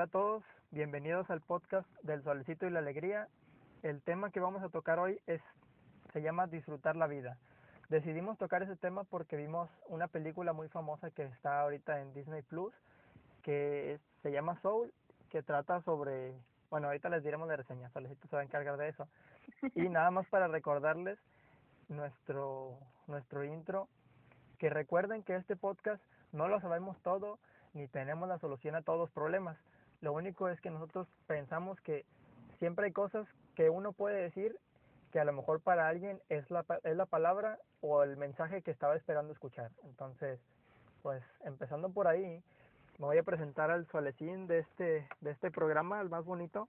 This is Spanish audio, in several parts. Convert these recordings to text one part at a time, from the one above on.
Hola a todos, bienvenidos al podcast del Solecito y la Alegría. El tema que vamos a tocar hoy es se llama Disfrutar la vida. Decidimos tocar ese tema porque vimos una película muy famosa que está ahorita en Disney Plus que se llama Soul, que trata sobre, bueno, ahorita les diremos la reseña, Solecito se va a encargar de eso. Y nada más para recordarles nuestro nuestro intro que recuerden que este podcast no lo sabemos todo ni tenemos la solución a todos los problemas. Lo único es que nosotros pensamos que siempre hay cosas que uno puede decir que a lo mejor para alguien es la, es la palabra o el mensaje que estaba esperando escuchar. Entonces, pues empezando por ahí, me voy a presentar al solecín de este, de este programa, el más bonito.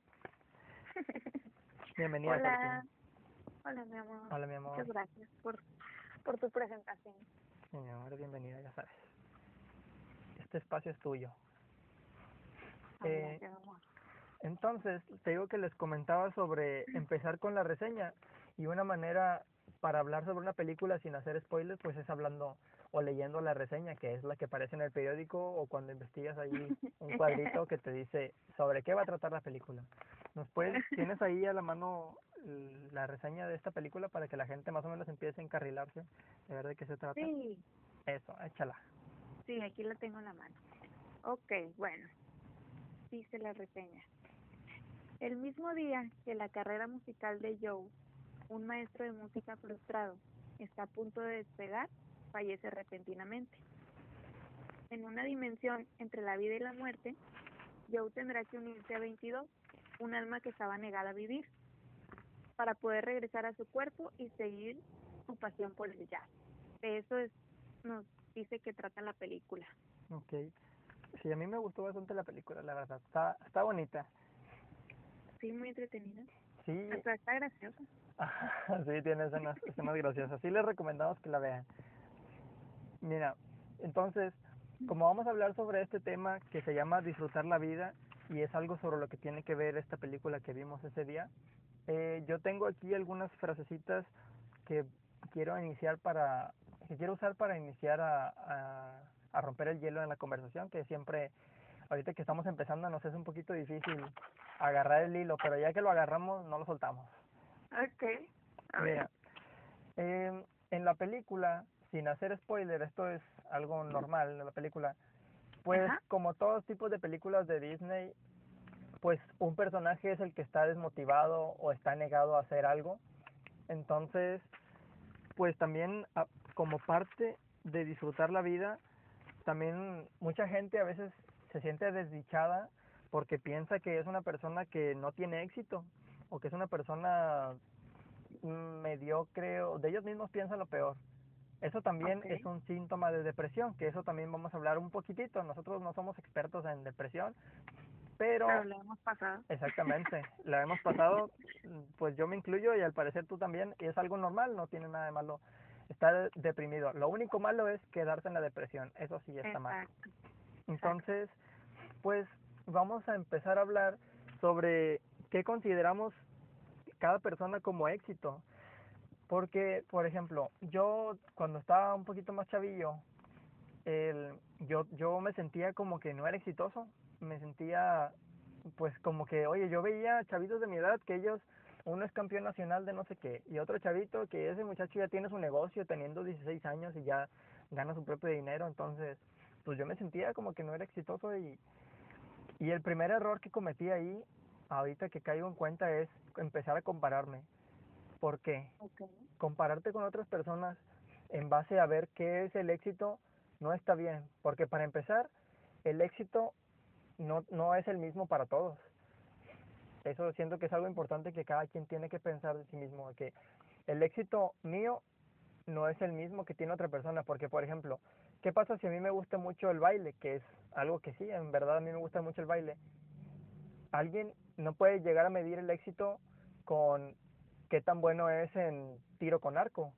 Bienvenida. Hola. Hola, mi amor. Hola, mi amor. Muchas gracias por, por tu presentación. Mi amor, bienvenida, ya sabes. Este espacio es tuyo. Eh, entonces, te digo que les comentaba sobre empezar con la reseña y una manera para hablar sobre una película sin hacer spoilers, pues es hablando o leyendo la reseña, que es la que aparece en el periódico o cuando investigas ahí un cuadrito que te dice sobre qué va a tratar la película. ¿Nos puedes, tienes ahí a la mano la reseña de esta película para que la gente más o menos empiece a encarrilarse de ver de qué se trata? Sí. Eso, échala. Sí, aquí la tengo en la mano. Ok, bueno, dice la reseña. El mismo día que la carrera musical de Joe, un maestro de música frustrado, está a punto de despegar, fallece repentinamente. En una dimensión entre la vida y la muerte, Joe tendrá que unirse a 22, un alma que estaba negada a vivir, para poder regresar a su cuerpo y seguir su pasión por el jazz. Eso es, nos dice que trata la película. Ok. Sí, a mí me gustó bastante la película, la verdad. Está, está bonita. Sí, muy entretenida. Sí. Hasta está graciosa. sí, tiene escenas, escenas graciosas. Sí les recomendamos que la vean. Mira, entonces, como vamos a hablar sobre este tema que se llama Disfrutar la vida y es algo sobre lo que tiene que ver esta película que vimos ese día, eh, yo tengo aquí algunas frasecitas que quiero iniciar para, que quiero usar para iniciar a, a, a romper el hielo en la conversación, que siempre, ahorita que estamos empezando, nos es un poquito difícil agarrar el hilo, pero ya que lo agarramos, no lo soltamos. Ok. A ver. Mira, eh, en la película, sin hacer spoiler, esto es algo normal en la película, pues Ajá. como todos tipos de películas de Disney, pues un personaje es el que está desmotivado o está negado a hacer algo. Entonces, pues también como parte de disfrutar la vida, también mucha gente a veces se siente desdichada porque piensa que es una persona que no tiene éxito o que es una persona mediocre o de ellos mismos piensan lo peor. Eso también es un síntoma de depresión, que eso también vamos a hablar un poquitito. Nosotros no somos expertos en depresión, pero Pero lo hemos pasado. exactamente, la hemos pasado, pues yo me incluyo y al parecer tú también, y es algo normal, no tiene nada de malo estar deprimido. Lo único malo es quedarse en la depresión, eso sí está mal. Exacto. Entonces, pues vamos a empezar a hablar sobre qué consideramos cada persona como éxito. Porque, por ejemplo, yo cuando estaba un poquito más chavillo, el, yo, yo me sentía como que no era exitoso. Me sentía, pues como que, oye, yo veía chavitos de mi edad que ellos, uno es campeón nacional de no sé qué, y otro chavito que ese muchacho ya tiene su negocio teniendo 16 años y ya gana su propio dinero. Entonces, pues yo me sentía como que no era exitoso y, y el primer error que cometí ahí, ahorita que caigo en cuenta, es empezar a compararme. ¿Por qué? Compararte con otras personas en base a ver qué es el éxito no está bien, porque para empezar, el éxito no, no es el mismo para todos. Eso siento que es algo importante que cada quien tiene que pensar de sí mismo, que el éxito mío no es el mismo que tiene otra persona, porque por ejemplo, ¿qué pasa si a mí me gusta mucho el baile? Que es algo que sí, en verdad a mí me gusta mucho el baile. Alguien no puede llegar a medir el éxito con qué tan bueno es en tiro con arco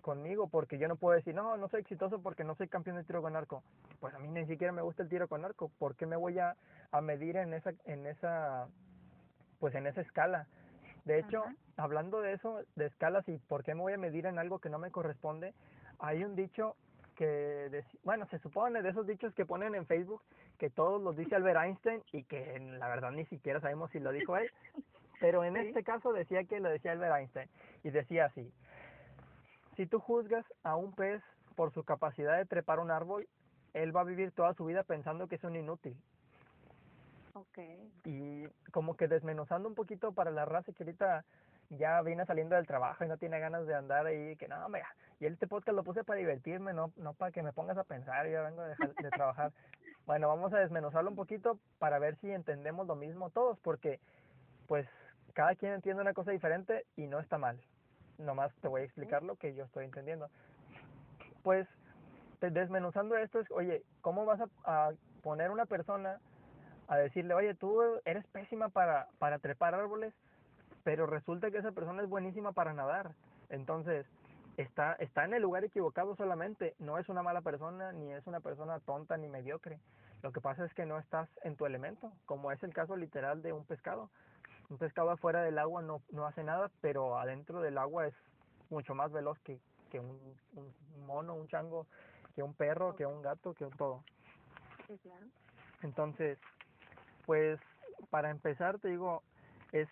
conmigo, porque yo no puedo decir, no, no soy exitoso porque no soy campeón de tiro con arco. Pues a mí ni siquiera me gusta el tiro con arco, ¿por qué me voy a, a medir en esa, en esa, pues en esa escala? De hecho, Ajá. hablando de eso, de escalas y por qué me voy a medir en algo que no me corresponde, hay un dicho que deci- bueno, se supone de esos dichos que ponen en Facebook que todos los dice Albert Einstein y que la verdad ni siquiera sabemos si lo dijo él, pero en Sí. este caso decía que lo decía Albert Einstein y decía así: Si tú juzgas a un pez por su capacidad de trepar un árbol, él va a vivir toda su vida pensando que es un inútil. Ok. y como que desmenuzando un poquito para la raza que ahorita ya viene saliendo del trabajo y no tiene ganas de andar ahí, que no, mira, y este podcast lo puse para divertirme, no, no para que me pongas a pensar, yo ya vengo de, dejar- de trabajar. Bueno, vamos a desmenuzarlo un poquito para ver si entendemos lo mismo todos, porque pues cada quien entiende una cosa diferente y no está mal. Nomás te voy a explicar lo que yo estoy entendiendo. Pues desmenuzando esto es, oye, ¿cómo vas a, a poner una persona a decirle, oye, tú eres pésima para, para trepar árboles, pero resulta que esa persona es buenísima para nadar. Entonces, está, está en el lugar equivocado solamente. No es una mala persona, ni es una persona tonta ni mediocre. Lo que pasa es que no estás en tu elemento, como es el caso literal de un pescado. Un pescado afuera del agua no, no hace nada, pero adentro del agua es mucho más veloz que, que un, un mono, un chango, que un perro, que un gato, que un todo. Entonces, pues para empezar te digo, es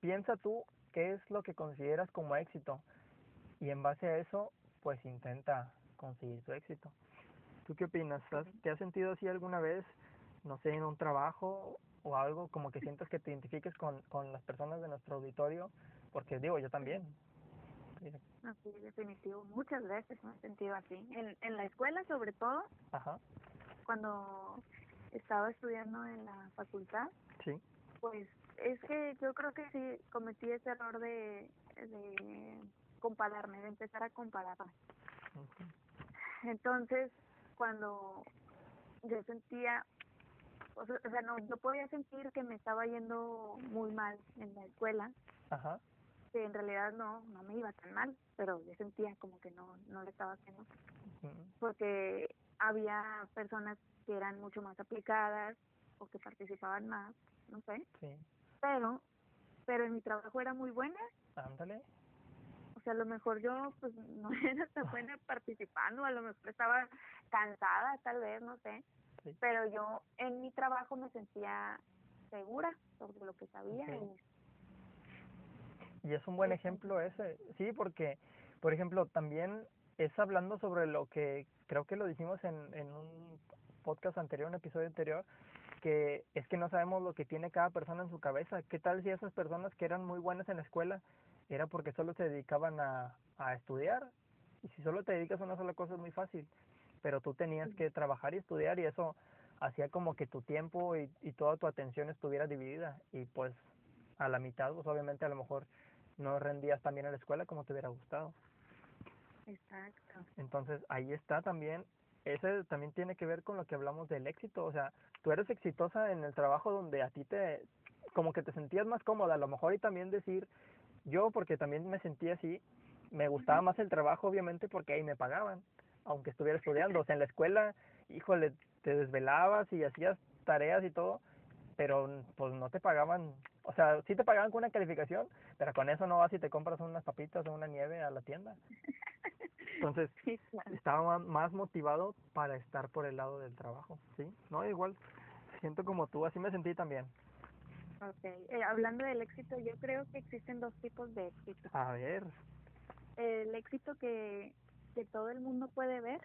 piensa tú qué es lo que consideras como éxito y en base a eso, pues intenta conseguir tu éxito. ¿Tú qué opinas? ¿Has- ¿Te has sentido así alguna vez, no sé, en un trabajo o algo como que sientas que te identifiques con, con las personas de nuestro auditorio? Porque digo, yo también. Así, definitivo. Muchas veces me he sentido así. En, en la escuela, sobre todo, Ajá, cuando estaba estudiando en la facultad, sí, pues es que yo creo que sí cometí ese error de, de compararme, de empezar a compararme. Entonces, cuando yo sentía, o sea, no, yo podía sentir que me estaba yendo muy mal en la escuela, ajá, que en realidad no, no me iba tan mal, pero yo sentía como que no, no le estaba haciendo, porque había personas que eran mucho más aplicadas o que participaban más, no sé, sí, pero, pero en mi trabajo era muy buena, ándale, o sea, a lo mejor yo pues no era tan buena participando, a lo mejor estaba cansada tal vez, no sé, Sí. pero yo en mi trabajo me sentía segura sobre lo que sabía y Y es un buen ejemplo ese, sí, porque, por ejemplo, también es hablando sobre lo que creo que lo dijimos en, en un podcast anterior, un episodio anterior, que es que no sabemos lo que tiene cada persona en su cabeza. ¿Qué tal si esas personas que eran muy buenas en la escuela era porque solo se dedicaban a, a estudiar? Y si solo te dedicas a una sola cosa es muy fácil, pero tú tenías que trabajar y estudiar y eso hacía como que tu tiempo y, y toda tu atención estuviera dividida y pues a la mitad, pues obviamente a lo mejor no rendías tan bien en la escuela como te hubiera gustado. exacto, Entonces ahí está también, ese también tiene que ver con lo que hablamos del éxito, o sea, tú eres exitosa en el trabajo donde a ti te, como que te sentías más cómoda, a lo mejor y también decir, yo porque también me sentía así, me gustaba más el trabajo obviamente porque ahí me pagaban, aunque estuviera estudiando, o sea, en la escuela, híjole, te desvelabas y hacías tareas y todo, pero pues no te pagaban, o sea, sí te pagaban con una calificación, pero con eso no vas y te compras unas papitas o una nieve a la tienda. Entonces, sí, claro. estaba más motivado para estar por el lado del trabajo, ¿sí? No, igual, siento como tú, así me sentí también. Okay. Eh, hablando del éxito, yo creo que existen dos tipos de éxito. A ver, El éxito que, que todo el mundo puede ver,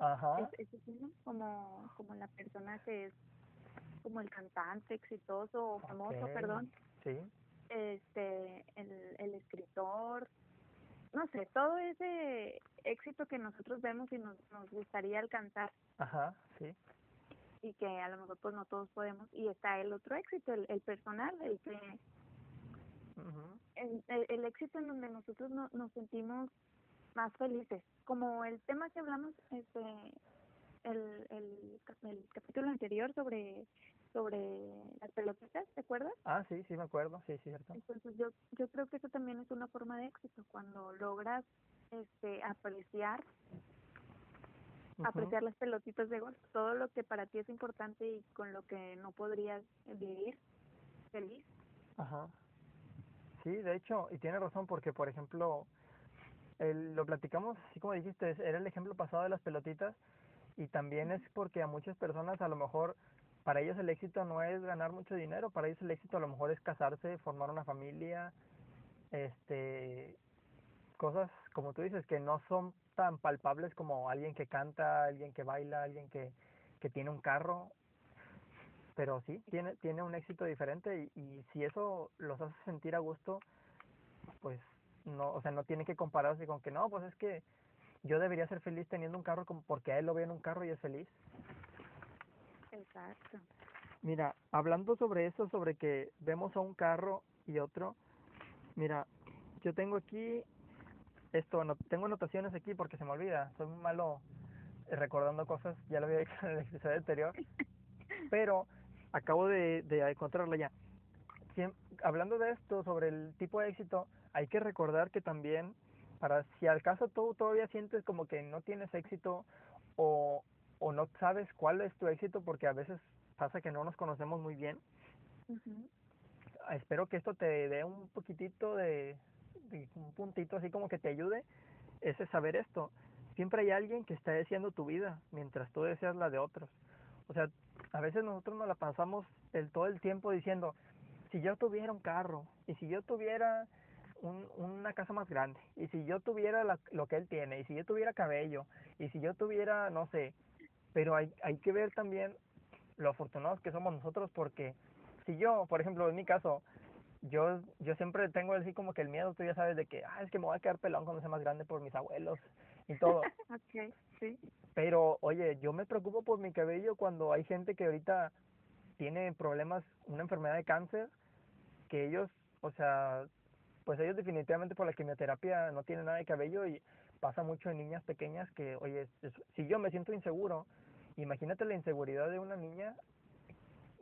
ajá, es, es uno, como, como la persona que es como el cantante exitoso o famoso, Ok. perdón, sí, este, el, el escritor, no sé, todo ese éxito que nosotros vemos y nos, nos gustaría alcanzar ajá, sí, y que a lo mejor pues no todos podemos. Y está el otro éxito, el, el personal, el que ujú, el, el, el éxito en donde nosotros no, nos sentimos más felices. Como el tema que hablamos, este, el, el, el capítulo anterior sobre sobre las pelotitas, ¿te acuerdas? ah, sí, sí me acuerdo, sí, cierto, Entonces yo yo creo que eso también es una forma de éxito cuando logras este apreciar apreciar las pelotitas de golf, todo lo que para ti es importante y con lo que no podrías vivir feliz. ajá, sí, de hecho, y tiene razón porque, por ejemplo, el, lo platicamos, así como dijiste, era el ejemplo pasado de las pelotitas y también es porque a muchas personas a lo mejor para ellos el éxito no es ganar mucho dinero, para ellos el éxito a lo mejor es casarse, formar una familia, este cosas como tú dices que no son tan palpables como alguien que canta, alguien que baila, alguien que, que tiene un carro, pero sí, tiene, tiene un éxito diferente y, y si eso los hace sentir a gusto, pues no, o sea, no tiene que compararse con que no, pues es que yo debería ser feliz teniendo un carro como porque a él lo ve en un carro y es feliz. Exacto. Mira, hablando sobre eso, sobre que vemos a un carro y otro, mira, yo tengo aquí esto, no, tengo anotaciones aquí porque se me olvida, soy muy malo recordando cosas, ya lo había dicho en el episodio anterior, pero acabo de, de encontrarla ya. Siem- hablando de esto, sobre el tipo de éxito, hay que recordar que también, para si al caso tú todavía sientes como que no tienes éxito o, o no sabes cuál es tu éxito, porque a veces pasa que no nos conocemos muy bien, espero que esto te dé un poquitito de un puntito así como que te ayude, ese saber esto. Siempre hay alguien que está deseando tu vida mientras tú deseas la de otros. O sea, a veces nosotros nos la pasamos el, todo el tiempo diciendo, si yo tuviera un carro, y si yo tuviera un, una casa más grande, y si yo tuviera la- lo que él tiene, y si yo tuviera cabello, y si yo tuviera, no sé, pero hay, hay que ver también lo afortunados que somos nosotros porque si yo, por ejemplo, en mi caso, yo yo siempre tengo así como que el miedo, tú ya sabes, de que, ah, es que me voy a quedar pelón cuando sea más grande por mis abuelos y todo. Ok, sí. Pero, oye, yo me preocupo por mi cabello cuando hay gente que ahorita tiene problemas, una enfermedad de cáncer, que ellos, o sea, pues ellos definitivamente por la quimioterapia no tienen nada de cabello y pasa mucho en niñas pequeñas que, oye, si yo me siento inseguro, imagínate la inseguridad de una niña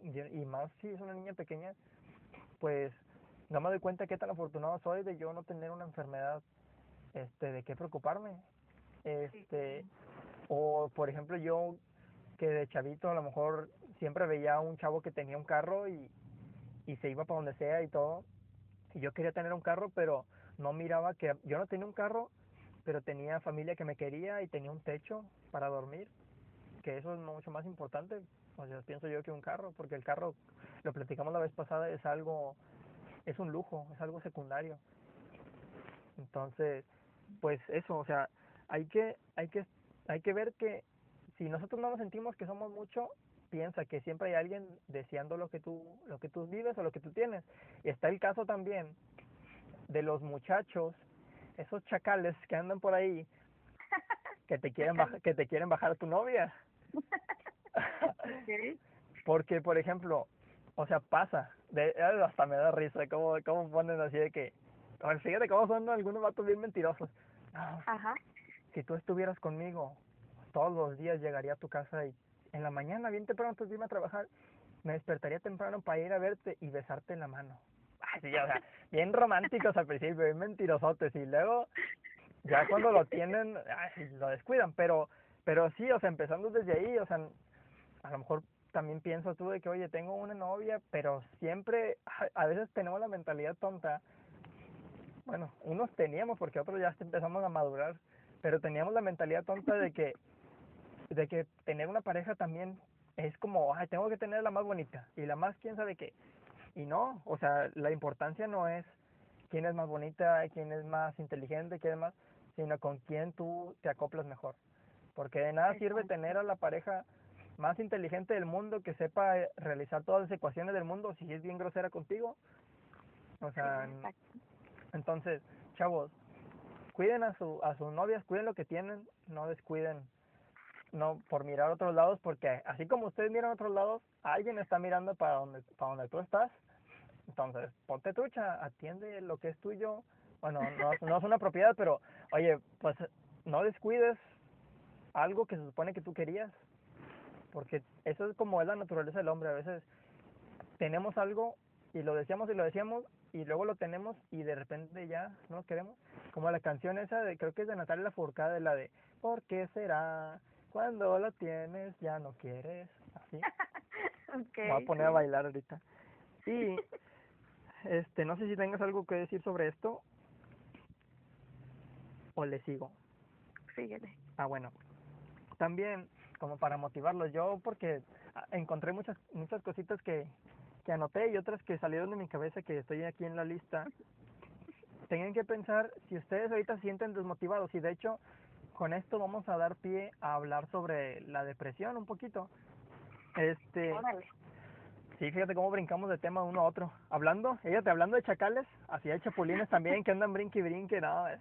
y más si es una niña pequeña, pues no me doy cuenta qué tan afortunado soy de yo no tener una enfermedad este de qué preocuparme. Este o por ejemplo yo que de chavito a lo mejor siempre veía a un chavo que tenía un carro y, y se iba para donde sea y todo. Y yo quería tener un carro, pero no miraba que yo no tenía un carro, pero tenía familia que me quería y tenía un techo para dormir, que eso es mucho más importante, o sea, pienso yo que un carro, porque el carro, lo platicamos la vez pasada, es algo, es un lujo, es algo secundario. Entonces, pues eso, o sea, hay que, hay que, hay que ver que si nosotros no nos sentimos que somos mucho, piensa que siempre hay alguien deseando lo que tú, lo que tú vives o lo que tú tienes. Y está el caso también de los muchachos, esos chacales que andan por ahí, que te quieren bajar, que te quieren bajar a tu novia. Porque, por ejemplo, o sea, pasa, de, hasta me da risa cómo, cómo ponen así de que, fíjate cómo son algunos vatos bien mentirosos. No, Ajá. si tú estuvieras conmigo, todos los días llegaría a tu casa y en la mañana, bien temprano antes de irme a trabajar, me despertaría temprano para ir a verte y besarte en la mano. Ay, sí, o sea, bien románticos al principio, bien mentirosotes, y luego, ya cuando lo tienen, ay, lo descuidan, pero, pero sí, o sea, empezando desde ahí, o sea, a lo mejor también pienso tú de que, oye, tengo una novia, pero siempre, a, veces tenemos la mentalidad tonta, bueno, unos teníamos porque otros ya empezamos a madurar, pero teníamos la mentalidad tonta de que de que tener una pareja también es como, ay, tengo que tener la más bonita y la más quién sabe qué. Y no, o sea, la importancia no es quién es más bonita, quién es más inteligente, quién es más, sino con quién tú te acoplas mejor. Porque de nada sirve tener a la pareja más inteligente del mundo que sepa eh, realizar todas las ecuaciones del mundo si es bien grosera contigo. O sea, entonces, chavos, cuiden a su a sus novias, cuiden lo que tienen, no descuiden no por mirar a otros lados porque así como ustedes miran a otros lados, alguien está mirando para donde para donde tú estás. Entonces, ponte trucha, atiende lo que es tuyo. Bueno, no, no es una propiedad, pero oye, pues no descuides algo que se supone que tú querías. Porque eso es como es la naturaleza del hombre. A veces tenemos algo y lo deseamos y lo deseamos y luego lo tenemos y de repente ya no lo queremos. Como la canción esa de, creo que es de Natalia Lafourcade, de la de ¿Por qué será? Cuando lo tienes ya no quieres. Así. Ok, Me voy a poner a bailar ahorita. Y este, no sé si tengas algo que decir sobre esto. o le sigo? Síguele. Ah, bueno. También, como para motivarlos, yo porque ah, encontré muchas muchas cositas que, que anoté y otras que salieron de mi cabeza que estoy aquí en la lista. Tienen que pensar si ustedes ahorita se sienten desmotivados y de hecho con esto vamos a dar pie a hablar sobre la depresión un poquito. Este, Órale. sí, fíjate cómo brincamos de tema uno a otro. Hablando, fíjate, hablando de chacales, así hay chapulines también que andan brinque y brinque, no, es-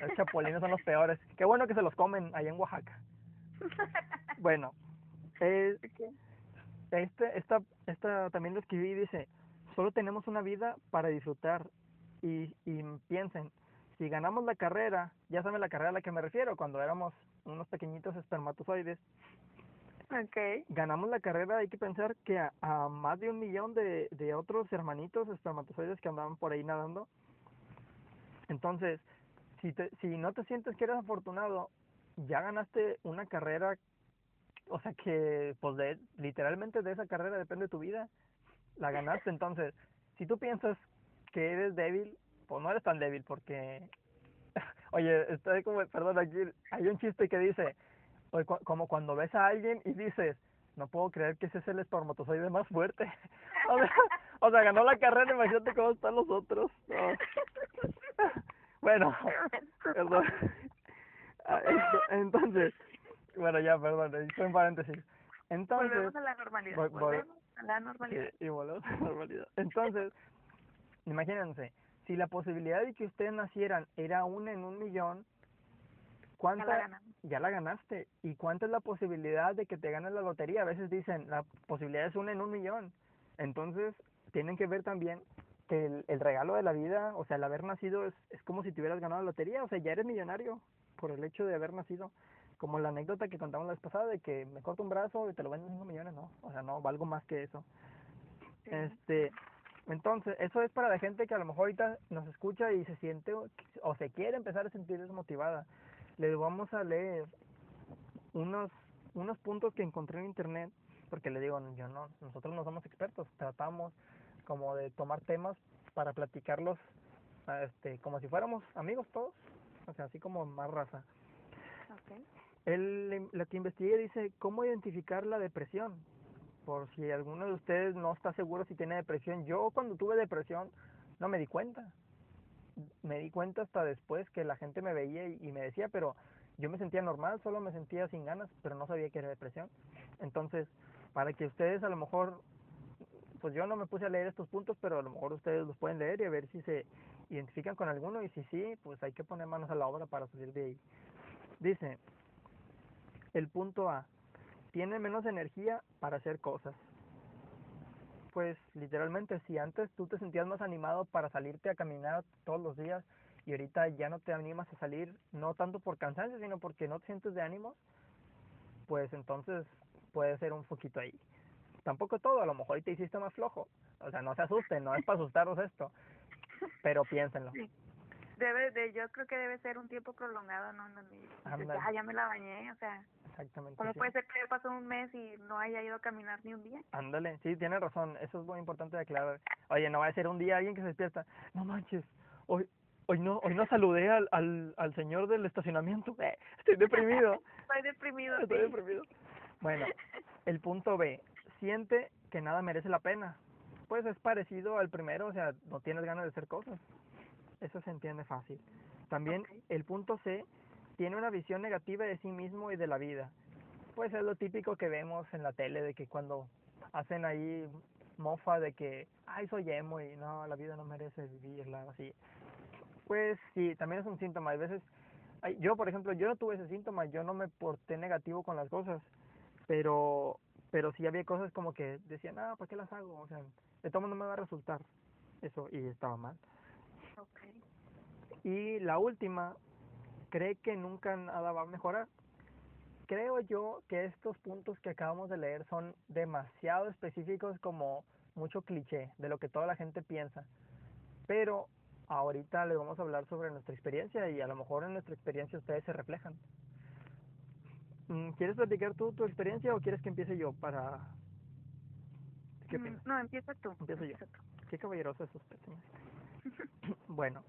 los chapulines son los peores. Qué bueno que se los comen allá en Oaxaca. Bueno, Ok. este, esta, esta también lo escribí y dice, solo tenemos una vida para disfrutar y, y piensen, si ganamos la carrera, ya saben la carrera a la que me refiero, cuando éramos unos pequeñitos espermatozoides, Ok. ganamos la carrera, hay que pensar que a, a más de un millón de, de otros hermanitos espermatozoides que andaban por ahí nadando. Entonces, si, te, si no te sientes que eres afortunado, ya ganaste una carrera, o sea que, pues, de, literalmente de esa carrera depende tu vida. La ganaste, entonces, si tú piensas que eres débil, pues no eres tan débil porque... Oye, estoy como, perdón, aquí hay un chiste que dice, como cuando ves a alguien y dices, no puedo creer que ese es el espermatozoide más fuerte. o, sea, ganó la carrera, imagínate cómo están los otros. No. bueno, perdón. Ah, ento- Entonces, bueno, ya, perdón, ahí fue un paréntesis. Entonces, Volvemos a la normalidad. Volvemos a la normalidad. Sí, y volvemos a la normalidad. Entonces, imagínense, si la posibilidad de que ustedes nacieran era una en un millón, Ya la ¿cuánta, ya la ganaste. ¿Y cuánta es la posibilidad de que te ganes la lotería? A veces dicen, la posibilidad es una en un millón. Entonces, tienen que ver también que el, el regalo de la vida, o sea, el haber nacido es, es como si te hubieras ganado la lotería, o sea, ya eres millonario por el hecho de haber nacido. Como la anécdota que contamos la vez pasada de que me corto un brazo y te lo venden 5 millones, no, o sea, no, valgo más que eso. Sí. Este, entonces, eso es para la gente que a lo mejor ahorita nos escucha y se siente o- o se quiere empezar a sentir desmotivada. Les vamos a leer unos unos puntos que encontré en internet, porque le digo, yo no, nosotros no somos expertos, tratamos como de tomar temas para platicarlos este como si fuéramos amigos todos, o sea, así como más raza. Ok. El, lo que investigué dice cómo identificar la depresión. Por si alguno de ustedes no está seguro si tiene depresión. Yo cuando tuve depresión no me di cuenta. Me di cuenta hasta después que la gente me veía y, y me decía, pero yo me sentía normal, solo me sentía sin ganas, pero no sabía que era depresión. Entonces, para que ustedes a lo mejor, pues yo no me puse a leer estos puntos, pero a lo mejor ustedes los pueden leer y a ver si se identifican con alguno y si sí, pues hay que poner manos a la obra para salir de ahí. Dice, el punto A, tiene menos energía para hacer cosas. Pues literalmente, si antes tú te sentías más animado para salirte a caminar todos los días y ahorita ya no te animas a salir, no tanto por cansancio, sino porque no te sientes de ánimos, pues entonces puede ser un poquito ahí. Tampoco todo, a lo mejor te hiciste más flojo. O sea, no se asusten, no es para asustarlos esto, pero piénsenlo. Sí. Debe de, yo creo que debe ser un tiempo prolongado, ¿no? Donde dices, Ándale. ya, me la bañé, o sea, Exactamente. ¿cómo sí. puede ser que ya pasó un mes y no haya ido a caminar ni un día? Ándale, sí, tiene razón, eso es muy importante de aclarar. Oye, no va a ser un día alguien que se despierta, no manches, hoy hoy no hoy no saludé al, al, al señor del estacionamiento, Eh, estoy deprimido, Estoy deprimido, estoy sí. deprimido. Bueno, el punto B, siente que nada merece la pena. Pues es parecido al primero, o sea, no tienes ganas de hacer cosas. Eso se entiende fácil. También el punto C, tiene una visión negativa de sí mismo y de la vida. Pues es lo típico que vemos en la tele, de que cuando hacen ahí mofa de que, ay, soy emo y no, la vida no merece vivirla, así. Pues sí, también es un síntoma. Hay veces, yo por ejemplo, yo no tuve ese síntoma, yo no me porté negativo con las cosas, pero pero sí había cosas como que decían, ah, ¿para qué las hago? O sea, de todo no me va a resultar eso y estaba mal. Y la última, cree que nunca nada va a mejorar. Creo yo que estos puntos que acabamos de leer son demasiado específicos como mucho cliché de lo que toda la gente piensa. Pero ahorita les vamos a hablar sobre nuestra experiencia y a lo mejor en nuestra experiencia ustedes se reflejan. Mm, ¿Quieres platicar tú tu experiencia o quieres que empiece yo para... ¿Qué Mm, opinas? No, empieza tú. Empiezo yo. tú. Qué caballeroso es usted, señorita. bueno,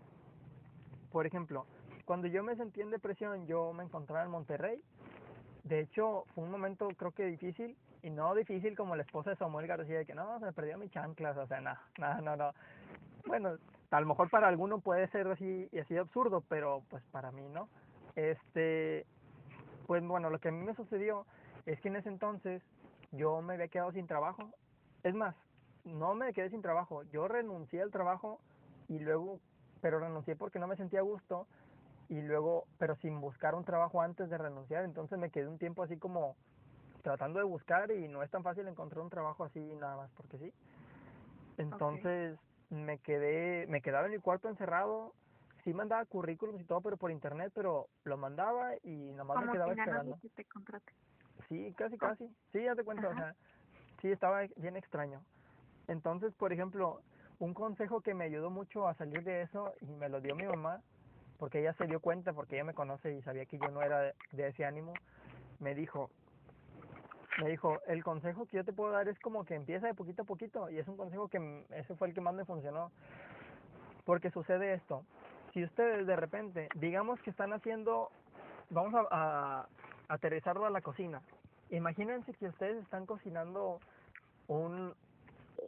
por ejemplo, cuando yo me sentí en depresión, yo me encontraba en Monterrey. De hecho, fue un momento creo que difícil, y no difícil como la esposa de Samuel García, de que no, se me perdió mi chanclas, o sea, nada, nada, no, no. Bueno, a lo mejor para alguno puede ser así, y así absurdo, pero pues para mí no. Este, pues bueno, lo que a mí me sucedió es que en ese entonces yo me había quedado sin trabajo. Es más, no me quedé sin trabajo, yo renuncié al trabajo y luego, pero renuncié porque no me sentía a gusto y luego, pero sin buscar un trabajo antes de renunciar, entonces me quedé un tiempo así como tratando de buscar y no es tan fácil encontrar un trabajo así nada más porque sí. Entonces me quedé, me quedaba en mi cuarto encerrado, sí mandaba currículums y todo, pero por internet, pero lo mandaba y nomás me quedaba esperando. Sí, casi, casi. Sí, ya te cuento, o sea, sí estaba bien extraño. Entonces, por ejemplo, un consejo que me ayudó mucho a salir de eso y me lo dio mi mamá, porque ella se dio cuenta, porque ella me conoce y sabía que yo no era de, ese ánimo, me dijo, me dijo, el consejo que yo te puedo dar es como que empieza de poquito a poquito y es un consejo que ese fue el que más me funcionó. Porque sucede esto, si ustedes de repente, digamos que están haciendo, vamos a, a aterrizarlo a la cocina, imagínense que ustedes están cocinando un,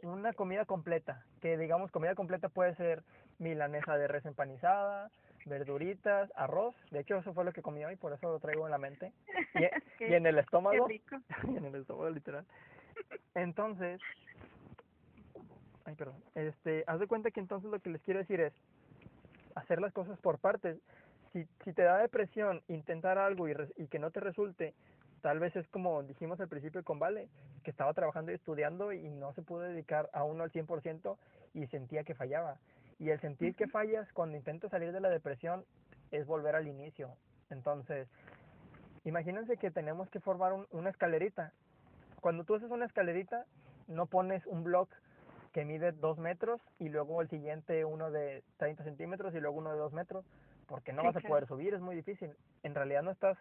una comida completa, que digamos comida completa puede ser milanesa de res empanizada, verduritas, arroz, de hecho eso fue lo que comí hoy, por eso lo traigo en la mente, y, en el estómago, y en el estómago literal. Entonces, ay perdón, este, haz de cuenta que entonces lo que les quiero decir es hacer las cosas por partes. Si, si te da depresión intentar algo y, y que no te resulte, Tal vez es como dijimos al principio con Vale, que estaba trabajando y estudiando y no se pudo dedicar a uno al 100% y sentía que fallaba. Y el sentir que fallas cuando intentas salir de la depresión es volver al inicio. Entonces, imagínense que tenemos que formar una escalerita. Cuando tú haces una escalerita, no pones un block que mide 2 metros y luego el siguiente uno de 30 centímetros y luego uno de 2 metros, porque no vas a poder subir, es muy difícil. En realidad no estás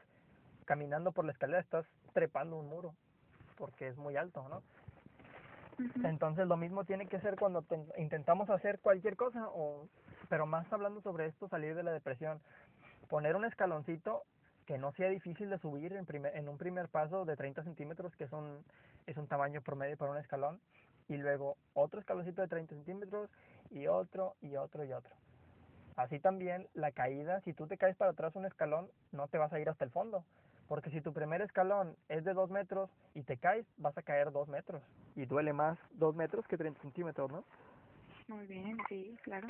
caminando por la escalera estás trepando un muro, porque es muy alto, ¿no? Entonces lo mismo tiene que ser cuando intentamos hacer cualquier cosa, o, pero más hablando sobre esto, salir de la depresión, poner un escaloncito que no sea difícil de subir en, primer, en un primer paso de 30 centímetros, que es un, es un tamaño promedio para un escalón, y luego otro escaloncito de 30 centímetros, y otro, y otro, y otro. Así también la caída, si tú te caes para atrás un escalón, no te vas a ir hasta el fondo, porque si tu primer escalón es de 2 metros y te caes, vas a caer 2 metros. Y duele más 2 metros que 30 centímetros, ¿no? Muy bien, sí, claro.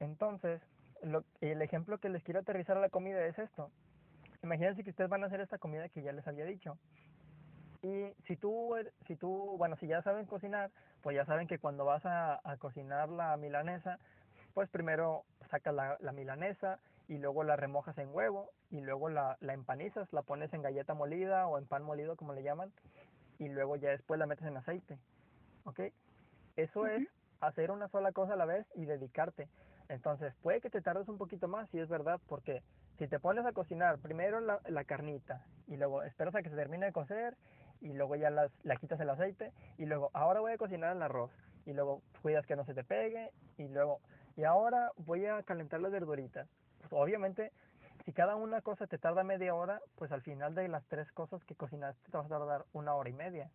Entonces, lo, el ejemplo que les quiero aterrizar a la comida es esto. Imagínense que ustedes van a hacer esta comida que ya les había dicho. Y si tú, si tú, bueno, si ya saben cocinar, pues ya saben que cuando vas a, a cocinar la milanesa, pues primero sacas la, la milanesa y luego la remojas en huevo y luego la, la empanizas, la pones en galleta molida o en pan molido como le llaman y luego ya después la metes en aceite. ¿Ok? Eso es hacer una sola cosa a la vez y dedicarte. Entonces puede que te tardes un poquito más, si es verdad, porque si te pones a cocinar primero la, la carnita y luego esperas a que se termine de cocer y luego ya las, la quitas el aceite y luego ahora voy a cocinar el arroz y luego cuidas que no se te pegue y luego y ahora voy a calentar las verduritas obviamente, si cada una cosa te tarda media hora, pues al final de las tres cosas que cocinaste te vas a tardar una hora y media.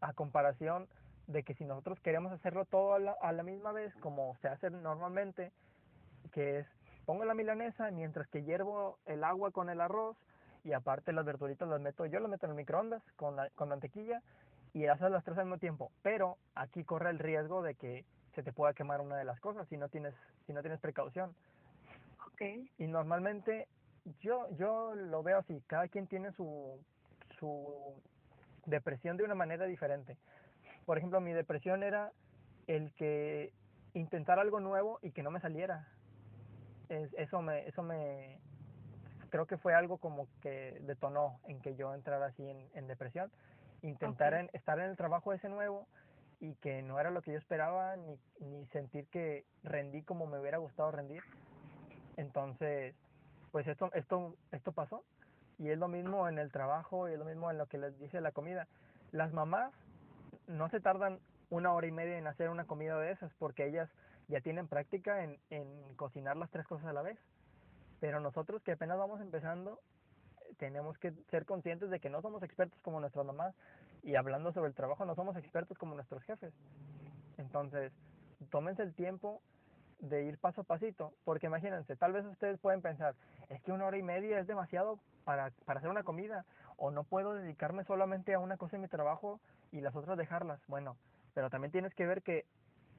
A, comparación de que si nosotros queremos hacerlo todo a la, a la misma vez, como se hace normalmente, que es pongo la milanesa mientras que hiervo el agua con el arroz y aparte las verduritas las meto, yo las meto en el microondas con, la, con mantequilla y haces las tres al mismo tiempo. Pero aquí corre el riesgo de que se te pueda quemar una de las cosas si no tienes, si no tienes precaución. Y normalmente yo, yo lo veo así, cada quien tiene su, su depresión de una manera diferente. Por ejemplo, mi depresión era el que intentar algo nuevo y que no me saliera. Es, eso me, eso me, creo que fue algo como que detonó en que yo entrara así en, en depresión. Intentar en, estar en el trabajo ese nuevo y que no era lo que yo esperaba, ni, ni sentir que rendí como me hubiera gustado rendir. Entonces, pues esto, esto, esto pasó. Y es lo mismo en el trabajo y es lo mismo en lo que les dice la comida. Las mamás no se tardan una hora y media en hacer una comida de esas porque ellas ya tienen práctica en, en cocinar las tres cosas a la vez. Pero nosotros que apenas vamos empezando, tenemos que ser conscientes de que no somos expertos como nuestras mamás y hablando sobre el trabajo no somos expertos como nuestros jefes. Entonces, tómense el tiempo de ir paso a pasito, porque imagínense, tal vez ustedes pueden pensar, es que una hora y media es demasiado para, para hacer una comida, o no puedo dedicarme solamente a una cosa en mi trabajo y las otras dejarlas. Bueno, pero también tienes que ver que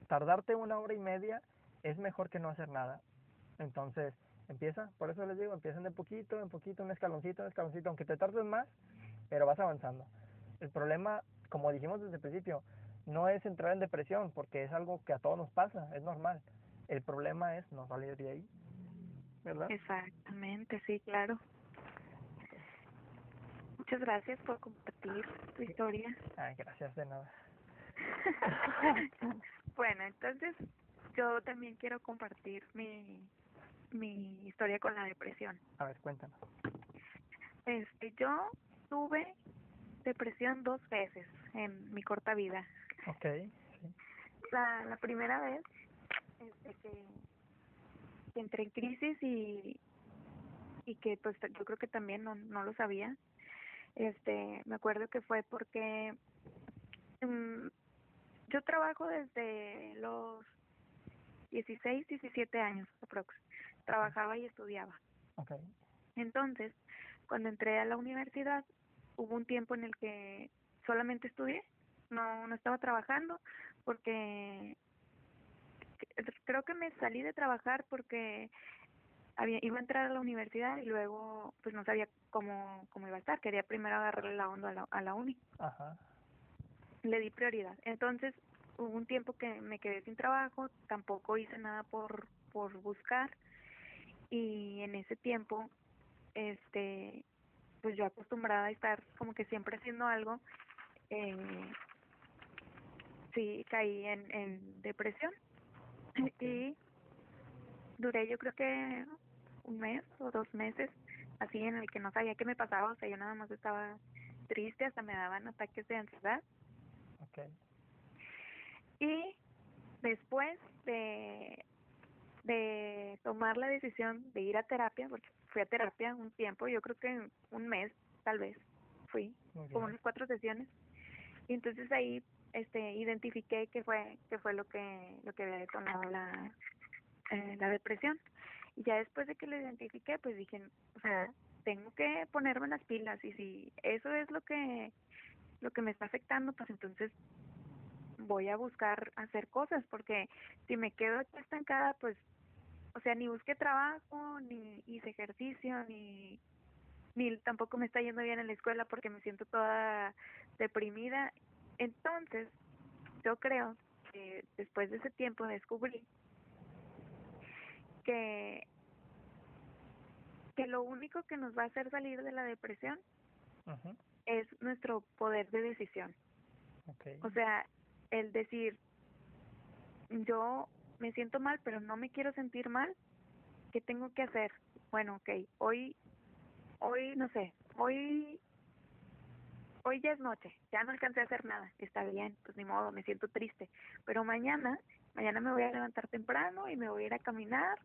tardarte una hora y media es mejor que no hacer nada. Entonces, empieza, por eso les digo, empiezan de poquito, en poquito, un escaloncito, un escaloncito, aunque te tardes más, pero vas avanzando. El problema, como dijimos desde el principio, no es entrar en depresión, porque es algo que a todos nos pasa, es normal. El problema es no salir de ahí, ¿verdad? Exactamente, sí, claro. Muchas gracias por compartir tu historia. Ay, gracias de nada. bueno, entonces yo también quiero compartir mi, mi historia con la depresión. A ver, cuéntanos. Este, yo tuve depresión dos veces en mi corta vida. Ok, sí. La, la primera vez este, que, que entré en crisis y, y que pues yo creo que también no, no lo sabía. Este, me acuerdo que fue porque mm, yo trabajo desde los 16, 17 años aprox. Trabajaba y estudiaba. Okay. Entonces, cuando entré a la universidad, hubo un tiempo en el que solamente estudié, no, no estaba trabajando porque creo que me salí de trabajar porque había, iba a entrar a la universidad y luego pues no sabía cómo, cómo iba a estar, quería primero agarrarle la onda a la, a la uni. Ajá. Le di prioridad. Entonces hubo un tiempo que me quedé sin trabajo, tampoco hice nada por, por buscar y en ese tiempo este pues yo acostumbrada a estar como que siempre haciendo algo eh, sí caí en, en depresión y duré yo creo que un mes o dos meses así en el que no sabía qué me pasaba, o sea, yo nada más estaba triste, hasta me daban ataques de ansiedad. Okay. Y después de, de tomar la decisión de ir a terapia, porque fui a terapia un tiempo, yo creo que un mes tal vez fui, como unas cuatro sesiones, y entonces ahí este identifiqué que fue que fue lo que lo que había detonado la eh, la depresión. Y ya después de que lo identifiqué pues dije o sea tengo que ponerme las pilas y si eso es lo que lo que me está afectando pues entonces voy a buscar hacer cosas porque si me quedo aquí estancada pues o sea ni busqué trabajo ni hice ejercicio ni ni tampoco me está yendo bien en la escuela porque me siento toda deprimida entonces yo creo que después de ese tiempo descubrí que que lo único que nos va a hacer salir de la depresión es nuestro poder de decisión. Okay. O sea, el decir, yo me siento mal, pero no me quiero sentir mal, ¿qué tengo que hacer? Bueno, ok, hoy, hoy, no sé, hoy, hoy ya es noche, ya no alcancé a hacer nada, está bien, pues ni modo, me siento triste, pero mañana, mañana me voy a levantar temprano y me voy a ir a caminar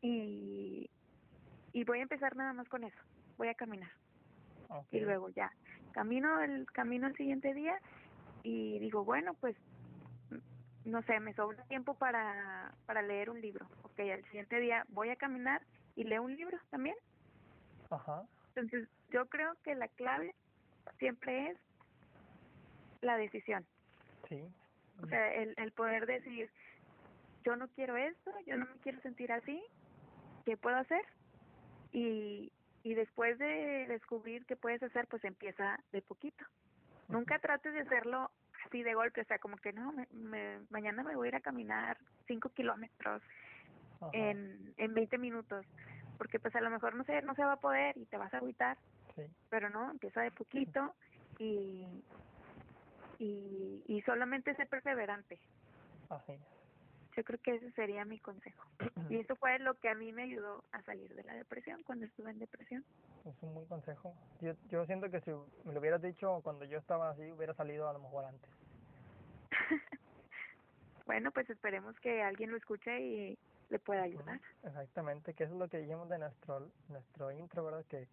y, y voy a empezar nada más con eso, voy a caminar. Okay. Y luego ya, camino el camino el siguiente día y digo, bueno, pues no sé, me sobra tiempo para, para leer un libro. Ok, al siguiente día voy a caminar y leo un libro también. Ajá. Entonces, yo creo que la clave siempre es la decisión. Sí. O sea, el, el poder decir, yo no quiero esto, yo no me quiero sentir así, ¿qué puedo hacer? Y, y después de descubrir qué puedes hacer, pues empieza de poquito. Nunca trates de hacerlo así de golpe, o sea, como que no, me, me, mañana me voy a ir a caminar cinco kilómetros Ajá. en, en 20 minutos, porque pues a lo mejor no se, no se va a poder y te vas a agüitar, Sí. pero no, empieza de poquito y, y, y solamente ser perseverante. Así es. Yo creo que ese sería mi consejo. Y eso fue lo que a mí me ayudó a salir de la depresión cuando estuve en depresión. Es un buen consejo. Yo, yo siento que si me lo hubieras dicho cuando yo estaba así, hubiera salido a lo mejor antes. bueno, pues esperemos que alguien lo escuche y, le pueda ayudar. Exactamente, que eso es lo que dijimos de nuestro, nuestro intro, ¿verdad? Que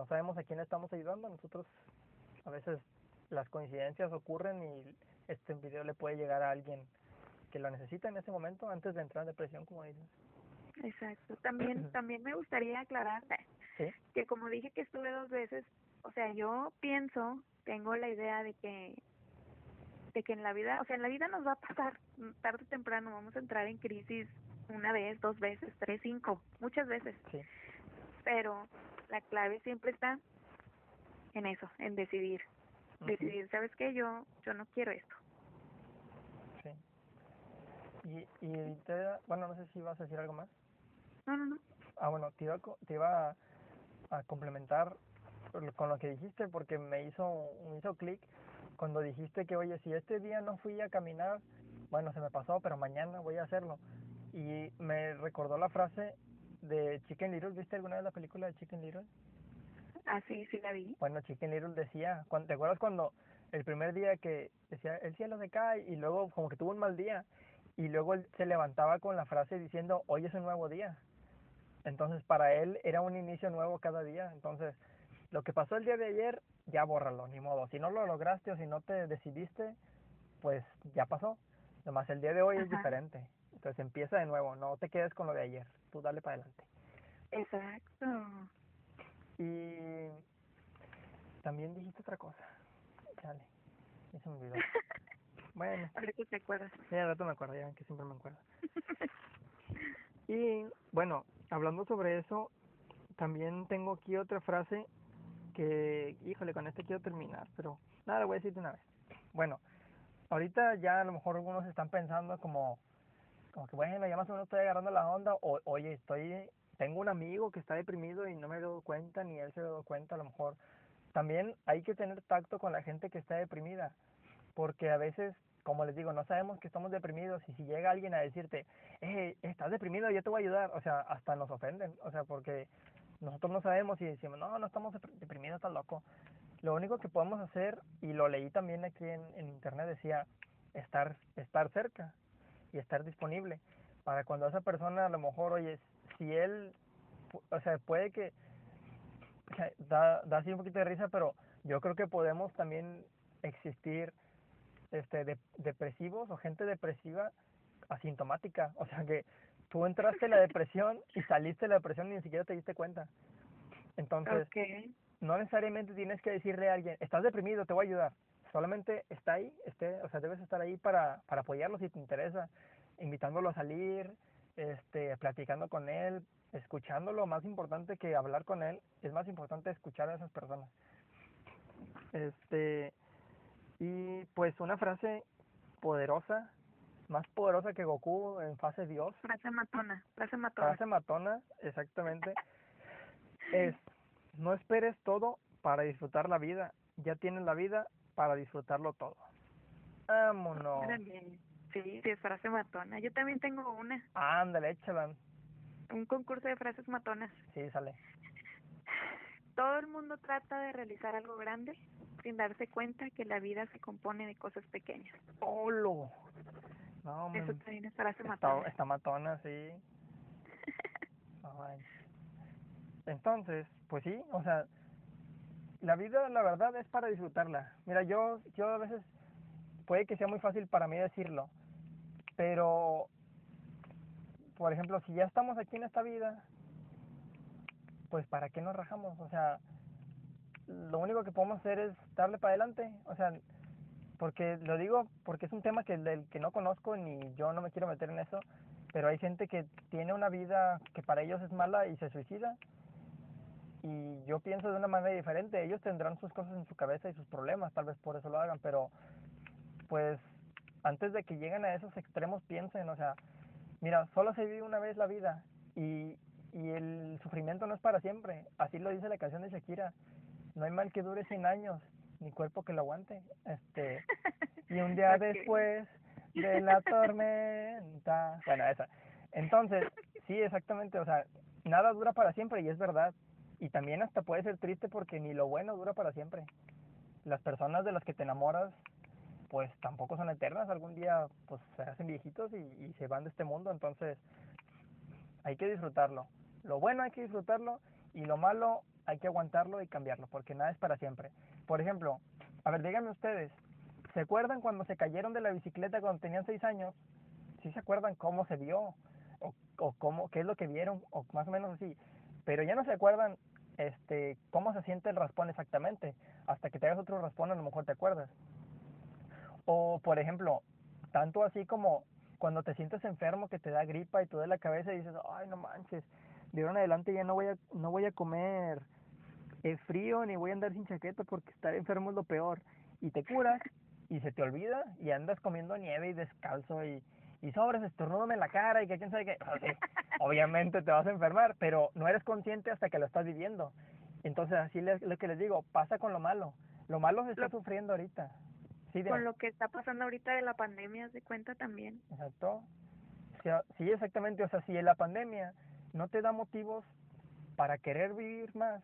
no sabemos a quién estamos ayudando, nosotros a veces las coincidencias ocurren y este video le puede llegar a alguien que lo necesita en ese momento antes de entrar en depresión, como dices. Exacto. También también me gustaría aclarar que como dije que estuve dos veces, o sea, yo pienso, tengo la idea de que de que en la vida, o sea, en la vida nos va a pasar tarde o temprano, vamos a entrar en crisis una vez, dos veces, tres, cinco, muchas veces. Sí. Pero la clave siempre está en eso, en decidir. Decidir, ¿sabes qué? Yo yo no quiero esto. Sí. Y, y te, bueno, no sé si vas a decir algo más. No, no, no. Ah, bueno, te iba, te iba a, complementar con lo que dijiste porque me hizo, me hizo clic cuando dijiste que, oye, si este día no fui a caminar, bueno, se me pasó, pero mañana voy a hacerlo. Y me recordó la frase de Chicken Little. ¿Viste alguna vez la película de Chicken Little? Ah, sí, sí la vi. Bueno, Chicken Little decía, ¿te acuerdas cuando el primer día que decía, el cielo se cae y luego como que tuvo un mal día y luego él se levantaba con la frase diciendo, hoy es un nuevo día? Entonces para él era un inicio nuevo cada día. Entonces lo que pasó el día de ayer, ya bórralo, ni modo. Si no lo lograste o si no te decidiste, pues ya pasó. Además el día de hoy es diferente. Entonces empieza de nuevo, no te quedes con lo de ayer, tú dale para adelante. Exacto. Y también dijiste otra cosa. Dale, ya se me olvidó. bueno. Ahorita te acuerdas. Sí, al rato me acuerdo, ya que siempre me acuerdo. y bueno, hablando sobre eso, también tengo aquí otra frase que, híjole, con este quiero terminar, pero nada, lo voy a decir de una vez. Bueno, ahorita ya a lo mejor algunos están pensando como, como que bueno, ya más o menos estoy agarrando la onda, o oye, estoy, tengo un amigo que está deprimido y no me dado cuenta, ni él se dado cuenta, a lo mejor. También hay que tener tacto con la gente que está deprimida, porque a veces como les digo, no sabemos que estamos deprimidos y si llega alguien a decirte, eh, estás deprimido, yo te voy a ayudar, o sea, hasta nos ofenden, o sea, porque nosotros no sabemos y decimos, no, no estamos deprimidos, estás loco. Lo único que podemos hacer, y lo leí también aquí en, en internet, decía, estar, estar cerca y estar disponible para cuando esa persona a lo mejor, oye, si él, o sea, puede que, da, da así un poquito de risa, pero yo creo que podemos también existir este, de, depresivos o gente depresiva asintomática. O sea que tú entraste en la depresión y saliste de la depresión y ni siquiera te diste cuenta. Entonces, no necesariamente tienes que decirle a alguien, estás deprimido, te voy a ayudar. Solamente está ahí, esté, o sea, debes estar ahí para, para apoyarlo si te interesa, invitándolo a salir, este, platicando con él, escuchándolo. Más importante que hablar con él, es más importante escuchar a esas personas. Este, y pues una frase poderosa, más poderosa que Goku en fase Dios. Frase matona, frase matona. Frase matona, exactamente. es, no esperes todo para disfrutar la vida, ya tienes la vida para disfrutarlo todo. Vámonos. Sí, sí, es frase matona. Yo también tengo una. Ándale, échala. Un concurso de frases matonas. Sí, sale. Todo el mundo trata de realizar algo grande, sin darse cuenta que la vida se compone de cosas pequeñas. ¡Holo! No, Eso también es frase matona. Está matona, sí. Entonces, pues sí, o sea, la vida, la verdad, es para disfrutarla. Mira, yo, yo a veces, puede que sea muy fácil para mí decirlo, pero, por ejemplo, si ya estamos aquí en esta vida, pues ¿para qué nos rajamos? O sea, lo único que podemos hacer es darle para adelante, o sea, porque lo digo porque es un tema que del que no conozco ni yo no me quiero meter en eso, pero hay gente que tiene una vida que para ellos es mala y se suicida. Y yo pienso de una manera diferente, ellos tendrán sus cosas en su cabeza y sus problemas, tal vez por eso lo hagan, pero pues antes de que lleguen a esos extremos piensen, o sea, mira, solo se vive una vez la vida y, y el sufrimiento no es para siempre, así lo dice la canción de Shakira no hay mal que dure 100 años, ni cuerpo que lo aguante. Este, y un día después de la tormenta, bueno, esa. Entonces, sí, exactamente, o sea, nada dura para siempre y es verdad. Y también hasta puede ser triste porque ni lo bueno dura para siempre. Las personas de las que te enamoras, pues tampoco son eternas. Algún día, pues se hacen viejitos y, y se van de este mundo. Entonces, hay que disfrutarlo. Lo bueno hay que disfrutarlo y lo malo hay que aguantarlo y cambiarlo, porque nada es para siempre. Por ejemplo, a ver, díganme ustedes, ¿se acuerdan cuando se cayeron de la bicicleta cuando tenían seis años? ¿Sí se acuerdan cómo se vio? O, o cómo, qué es lo que vieron, o más o menos así. Pero ya no se acuerdan este, cómo se siente el raspón exactamente. Hasta que te hagas otro raspón a lo mejor te acuerdas. O, por ejemplo, tanto así como cuando te sientes enfermo que te da gripa y te da la cabeza y dices, ay, no manches, de ahora en adelante ya no voy a, no voy a comer eh, frío ni voy a andar sin chaqueta porque estar enfermo es lo peor. Y te curas y se te olvida y andas comiendo nieve y descalzo y, y sobres estornúdame en la cara y que quién sabe qué. obviamente te vas a enfermar, pero no eres consciente hasta que lo estás viviendo. Entonces, así es lo que les digo, pasa con lo malo. Lo malo se está sufriendo ahorita. Sí, con lo que está pasando ahorita de la pandemia, se cuenta también. Exacto. Sí, exactamente. O sea, si la pandemia no te da motivos para querer vivir más,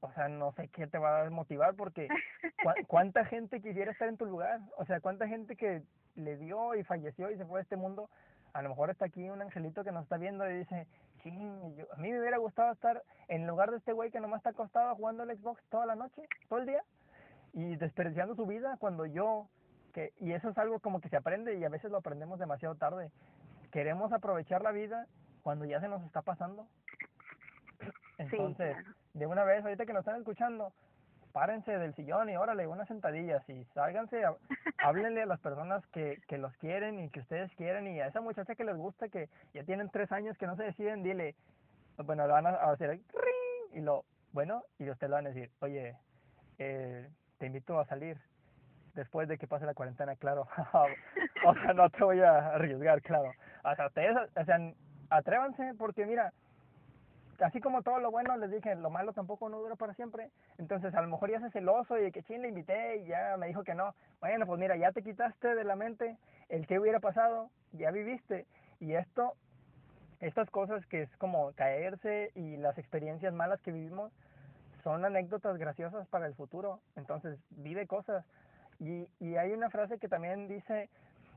o sea, no sé qué te va a motivar porque cuánta gente quisiera estar en tu lugar. O sea, cuánta gente que le dio y falleció y se fue a este mundo. A lo mejor está aquí un angelito que nos está viendo y dice, sí, a mí me hubiera gustado estar en lugar de este güey que nomás está acostado jugando al Xbox toda la noche, todo el día y desperdiciando su vida cuando yo, que, y eso es algo como que se aprende y a veces lo aprendemos demasiado tarde, queremos aprovechar la vida cuando ya se nos está pasando. Entonces, de una vez, ahorita que nos están escuchando, párense del sillón y órale, unas sentadillas y sálganse, háblenle a las personas que, que los quieren y que ustedes quieren y a esa muchacha que les gusta, que ya tienen tres años que no se deciden, dile, bueno, lo van a hacer y lo, bueno, y ustedes le van a decir, oye, eh, te invito a salir después de que pase la cuarentena, claro. o sea, no te voy a arriesgar, claro. O sea, ustedes, o sea, atrévanse porque mira, así como todo lo bueno, les dije, lo malo tampoco no dura para siempre. Entonces, a lo mejor ya es celoso y que ching le invité y ya me dijo que no. Bueno, pues mira, ya te quitaste de la mente el que hubiera pasado, ya viviste. Y esto, estas cosas que es como caerse y las experiencias malas que vivimos, son anécdotas graciosas para el futuro. Entonces, vive cosas. Y, y hay una frase que también dice,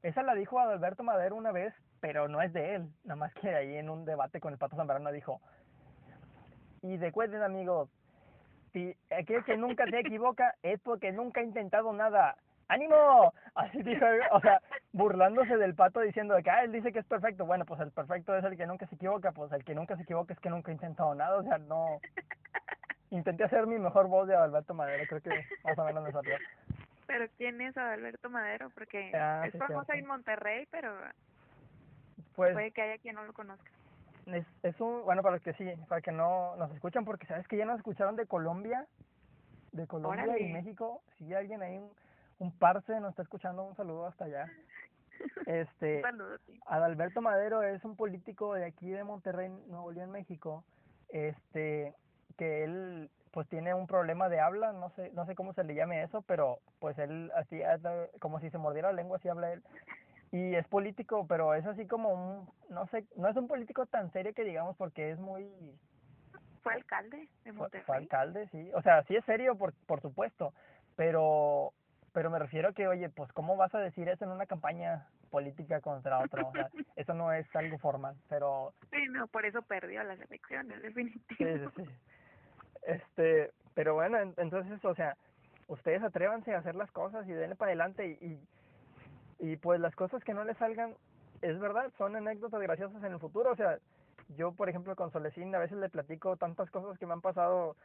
esa la dijo Adalberto Madero una vez, pero no es de él, nada más que ahí en un debate con el Pato Zambrano dijo, y recuerden amigos, si aquel que nunca se equivoca es porque nunca ha intentado nada. ¡Ánimo! Así dijo, o sea, burlándose del pato diciendo que, ah, él dice que es perfecto. Bueno, pues el perfecto es el que nunca se equivoca, pues el que nunca se equivoca es que nunca ha intentado nada, o sea, no, intenté hacer mi mejor voz de Adalberto Madero, creo que más o menos me salió. Pero ¿quién es Adalberto Madero? Porque ah, es famoso en Monterrey, pero pues, puede que haya quien no lo conozca. Es, es un, bueno, para los que sí, para que no nos escuchan, porque sabes que ya nos escucharon de Colombia, de Colombia y México, si alguien ahí, un, un parce nos está escuchando, un saludo hasta allá. Este, saludo, Adalberto Madero es un político de aquí de Monterrey, Nuevo León, México. Este, que él pues tiene un problema de habla, no sé, no sé cómo se le llame eso, pero pues él así, como si se mordiera la lengua, así habla él. Y es político, pero es así como un, no sé, no es un político tan serio que digamos porque es muy... Fue alcalde de Monterrey. Fue, alcalde, sí. O sea, sí es serio, por, por supuesto, pero pero me refiero a que, oye, pues ¿cómo vas a decir eso en una campaña política contra otro? O sea, eso no es algo formal, pero... Sí, no, por eso perdió las elecciones, definitivamente. Sí, sí, sí. Este, pero bueno, entonces, o sea, ustedes atrévanse a hacer las cosas y denle para adelante y, y, pues las cosas que no les salgan, es verdad, son anécdotas graciosas en el futuro, o sea, yo por ejemplo con Solecín a veces le platico tantas cosas que me han pasado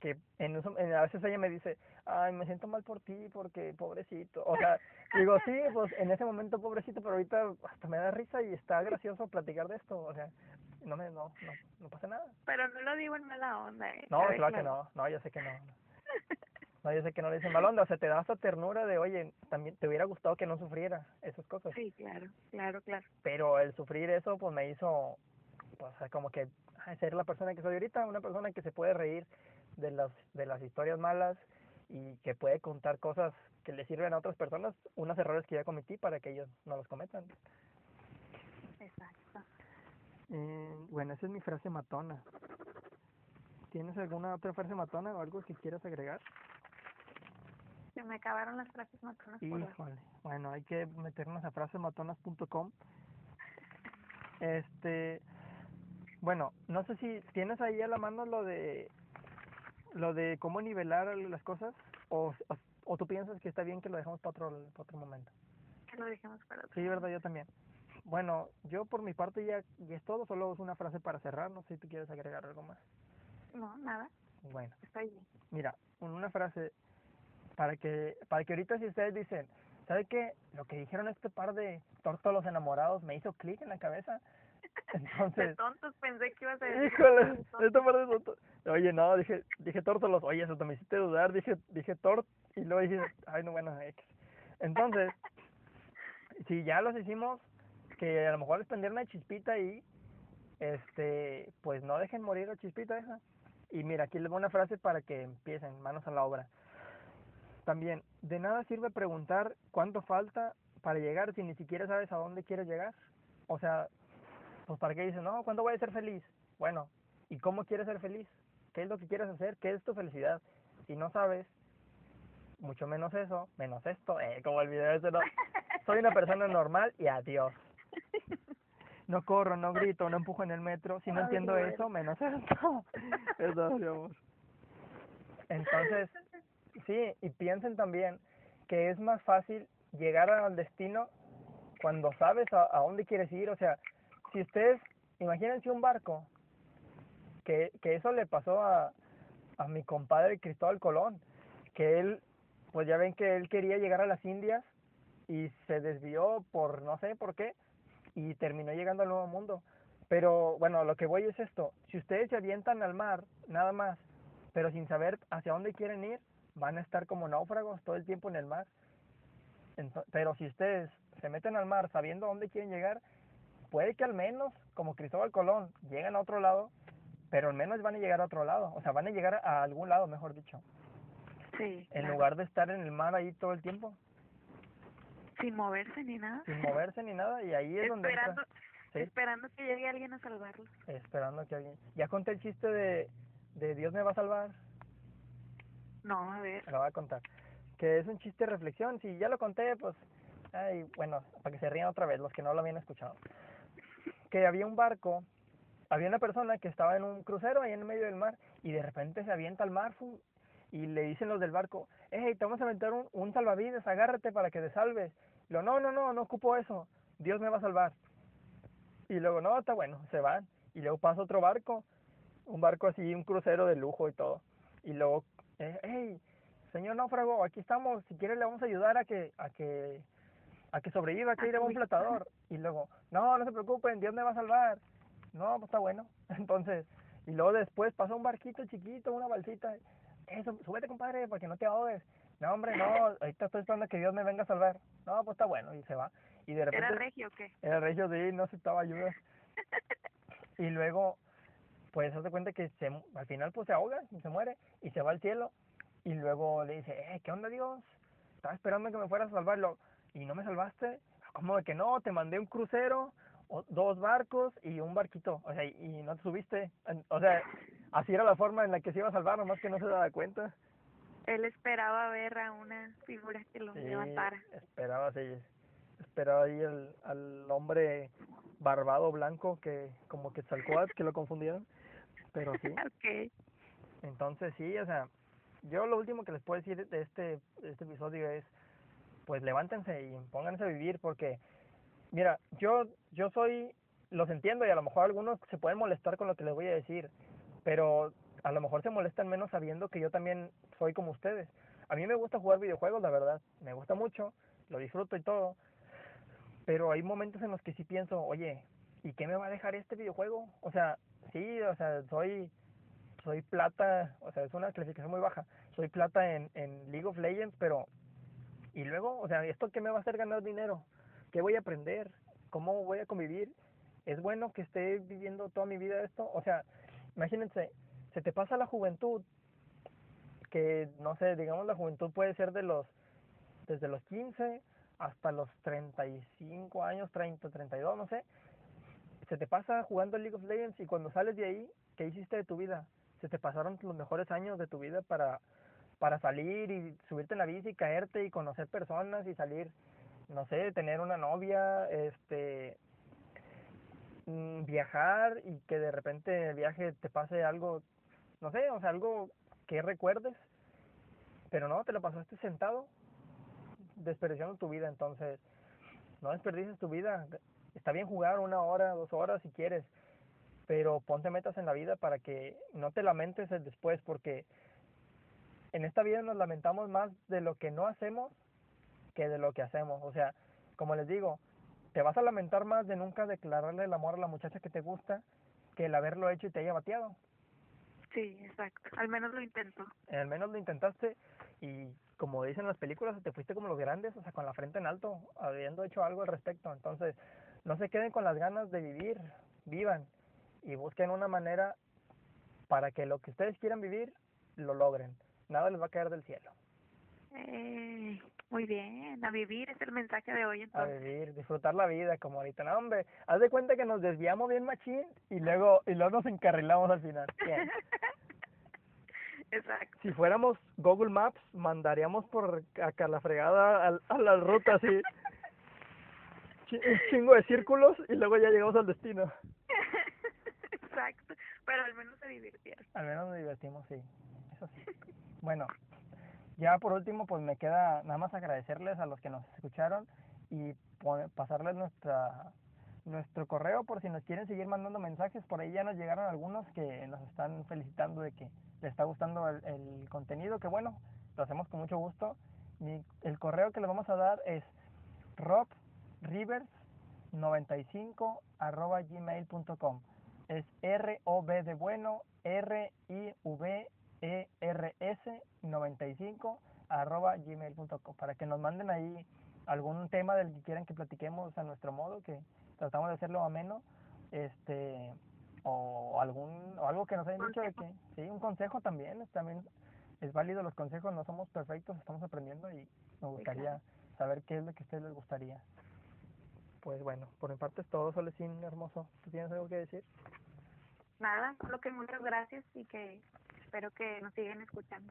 que en, a veces ella me dice, ay, me siento mal por ti porque pobrecito. O sea, digo, sí, pues en ese momento pobrecito, pero ahorita hasta me da risa y está gracioso platicar de esto. O sea, no me no, no, no pasa nada. Pero no lo digo en mala onda. ¿eh? No, claro, que no, no, yo sé que no. No, yo sé que no le dicen mala onda, o sea, te da esa ternura de, oye, también te hubiera gustado que no sufriera esas cosas. Sí, claro, claro, claro. Pero el sufrir eso, pues me hizo, pues, como que ser la persona que soy ahorita, una persona que se puede reír de las, de las historias malas y que puede contar cosas que le sirven a otras personas, unos errores que ya cometí para que ellos no los cometan. Exacto. Eh, bueno, esa es mi frase matona. ¿Tienes alguna otra frase matona o algo que quieras agregar? Se me acabaron las frases matonas. Híjole. Bueno, hay que meternos a frasesmatonas.com. Este, Bueno, no sé si tienes ahí a la mano lo de lo de cómo nivelar las cosas o, o, o tú piensas que está bien que lo dejamos para otro, para otro momento. Que lo dejemos para otro. Sí, verdad, yo también. Bueno, yo por mi parte ya, ya es todo, solo es una frase para cerrar, no sé si tú quieres agregar algo más. No, nada, Bueno, está bien. mira, una frase para que para que ahorita si ustedes dicen, ¿sabe qué? Lo que dijeron este par de tórtolos enamorados me hizo clic en la cabeza. De Entonces, tontos pensé que ibas a decir. híjole, de tontos. esta parte de tonto. Oye, no, dije dije tórtolos, oye, eso te me hiciste dudar, dije dije tort y luego dije, ay, no, bueno, X. Entonces, si ya los hicimos, que a lo mejor les prendieron una chispita ahí, este, pues no dejen morir la chispita esa. Y mira, aquí les voy una frase para que empiecen, manos a la obra. También, de nada sirve preguntar cuánto falta para llegar si ni siquiera sabes a dónde quieres llegar. O sea, pues para qué dices, no, ¿cuándo voy a ser feliz? Bueno, ¿y cómo quieres ser feliz? ¿Qué es lo que quieres hacer? ¿Qué es tu felicidad? Si no sabes, mucho menos eso, menos esto, eh, como el video ese, no. Soy una persona normal y adiós. No corro, no grito, no empujo en el metro. Si no entiendo eso, menos esto. Eso, amor. Entonces, sí, y piensen también que es más fácil llegar al destino cuando sabes a, a dónde quieres ir. O sea, si ustedes, imagínense un barco, que, que eso le pasó a, a mi compadre Cristóbal Colón, que él, pues ya ven que él quería llegar a las Indias y se desvió por no sé por qué y terminó llegando al Nuevo Mundo. Pero bueno, lo que voy es esto, si ustedes se avientan al mar, nada más, pero sin saber hacia dónde quieren ir, van a estar como náufragos todo el tiempo en el mar. Pero si ustedes se meten al mar sabiendo dónde quieren llegar, puede que al menos, como Cristóbal Colón, lleguen a otro lado, pero al menos van a llegar a otro lado, o sea, van a llegar a algún lado, mejor dicho, Sí. en claro. lugar de estar en el mar ahí todo el tiempo, Sin moverse ni nada. sin moverse ni nada, y ahí es donde esperando, Sí. esperando que llegue alguien a salvarlos. esperando que alguien... Ya conté el chiste de, de Dios me va a salvar, No, a ver. lo voy a contar. Que es un chiste de reflexión, si ya lo conté, pues, ay, bueno, para que se rían otra vez los que no lo habían escuchado. Que había un barco, había una persona que estaba en un crucero ahí en el medio del mar y de repente se avienta al mar fu, y le dicen los del barco, hey, te vamos a aventar un, un salvavidas, agárrate para que te salves. Y lo, no, no, no, no ocupo eso, Dios me va a salvar. Y luego, no, está bueno, se van. Y luego pasa otro barco, un barco así, un crucero de lujo y todo. Y luego, eh, hey, señor náufrago, aquí estamos, si quiere le vamos a ayudar a que, a que, a que sobreviva, aquí lleva un flotador. Y luego, no, no se preocupen, Dios me va a salvar. No, pues está bueno. Entonces, y luego después pasa un barquito chiquito, una balsita. Eso, súbete, compadre, para que no te ahogues. No, hombre, no, ahorita estoy esperando que Dios me venga a salvar. No, pues está bueno, y se va. Y de repente... ¿Era regio o qué? Era regio, sí, no aceptaba ayuda. Y luego, pues, hace cuenta que se, al final, pues, se ahoga y se muere y se va al cielo. Y luego le dice, eh, ¿qué onda, Dios? Estaba esperando que me fueras a salvarlo. ¿Y no me salvaste? ¿Cómo de que no? Te mandé un crucero, o- dos barcos y un barquito. O sea, y, y no te subiste. O sea, así era la forma en la que se iba a salvar, nomás que no se daba cuenta. Él esperaba ver a una figura que lo Sí, levantara. esperaba así, esperaba ahí el, al hombre barbado blanco que como que Quetzalcóatl que lo confundieron, pero sí, entonces sí, o sea, yo lo último que les puedo decir de este, de este episodio es, pues levántense y pónganse a vivir porque, mira, yo, yo soy, los entiendo y a lo mejor algunos se pueden molestar con lo que les voy a decir, pero a lo mejor se molestan menos sabiendo que yo también soy como ustedes. A mí me gusta jugar videojuegos, la verdad, me gusta mucho, lo disfruto y todo, pero hay momentos en los que sí pienso, oye, ¿y qué me va a dejar este videojuego? O sea, sí, o sea, soy soy plata, o sea, es una clasificación muy baja. Soy plata en, en League of Legends, pero y luego, o sea, ¿esto qué me va a hacer ganar dinero? ¿Qué voy a aprender? ¿Cómo voy a convivir? ¿Es bueno que esté viviendo toda mi vida esto? O sea, imagínense, se te pasa la juventud, que no sé, digamos la juventud puede ser de los, desde los 15 hasta los 35 años, 30, 32, no sé. Se te pasa jugando League of Legends y cuando sales de ahí, ¿qué hiciste de tu vida? Se te pasaron los mejores años de tu vida para, para salir y subirte en la bici y caerte y conocer personas y salir, no sé, tener una novia, este, mm, viajar y que de repente en el viaje te pase algo, no sé, o sea, algo que recuerdes, pero no, te lo pasaste sentado, desperdiciando tu vida, entonces no desperdices tu vida, está bien jugar una hora, dos horas si quieres, pero ponte metas en la vida para que no te lamentes el después, porque en esta vida nos lamentamos más de lo que no hacemos que de lo que hacemos. O sea, como les digo, te vas a lamentar más de nunca declararle el amor a la muchacha que te gusta que el haberlo hecho y te haya bateado. Sí, exacto. Al menos lo intentó. Al menos lo intentaste y como dicen las películas, te fuiste como los grandes, o sea, con la frente en alto, habiendo hecho algo al respecto. Entonces, no se queden con las ganas de vivir, vivan y busquen una manera para que lo que ustedes quieran vivir lo logren. Nada les va a caer del cielo. Eh, muy bien, a vivir es el mensaje de hoy entonces. A vivir, disfrutar la vida como ahorita. No, hombre, haz de cuenta que nos desviamos bien machín y luego y luego nos encarrilamos al final. Exacto. Si fuéramos Google Maps, mandaríamos por acá la fregada a, a la ruta así. un chingo de círculos y luego ya llegamos al destino. Exacto, pero al menos se divirtieron. Al menos nos divertimos, sí. Eso sí. Bueno, ya por último, pues me queda nada más agradecerles a los que nos escucharon y pasarles nuestra nuestro correo por si nos quieren seguir mandando mensajes. Por ahí ya nos llegaron algunos que nos están felicitando de que les está gustando el, el contenido, que bueno, lo hacemos con mucho gusto. Mi, el correo que les vamos a dar es robrivers95 arroba gmail.com. Es R-O-B de bueno, R-I-V ERS95 arroba gmail.com para que nos manden ahí algún tema del que quieran que platiquemos a nuestro modo, que tratamos de hacerlo ameno, este o algún o algo que nos hayan dicho de que sí, un consejo también, también es válido los consejos, no somos perfectos, estamos aprendiendo y me gustaría saber qué es lo que a ustedes les gustaría. Pues bueno, por mi parte es todo, Solecín, hermoso. ¿Tú tienes algo que decir? Nada, solo que muchas gracias y que espero que nos sigan escuchando.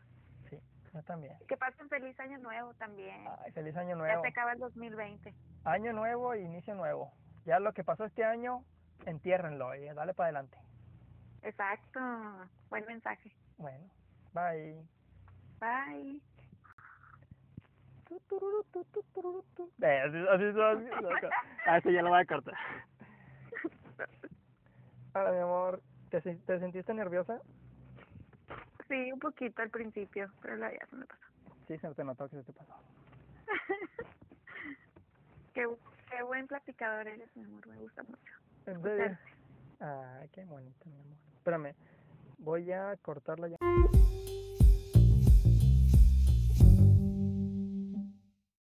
Sí, yo también. Que pasen feliz año nuevo también. Ay, feliz año nuevo. Ya se acaba el 2020. Año nuevo e inicio nuevo. Ya lo que pasó este año, entiérrenlo y dale para adelante. Exacto. Buen mensaje. Bueno, bye. Bye. Eh, así, así, así, así ya lo voy a cortar. Hola, mi amor. ¿Te, ¿Te sentiste nerviosa? Sí, un poquito al principio, pero la ya se me pasó. Sí, se te notó que se te pasó. qué, qué buen platicador eres, mi amor, me gusta mucho. ¿En serio? Ay, qué bonito, mi amor. Espérame, voy a cortarla ya.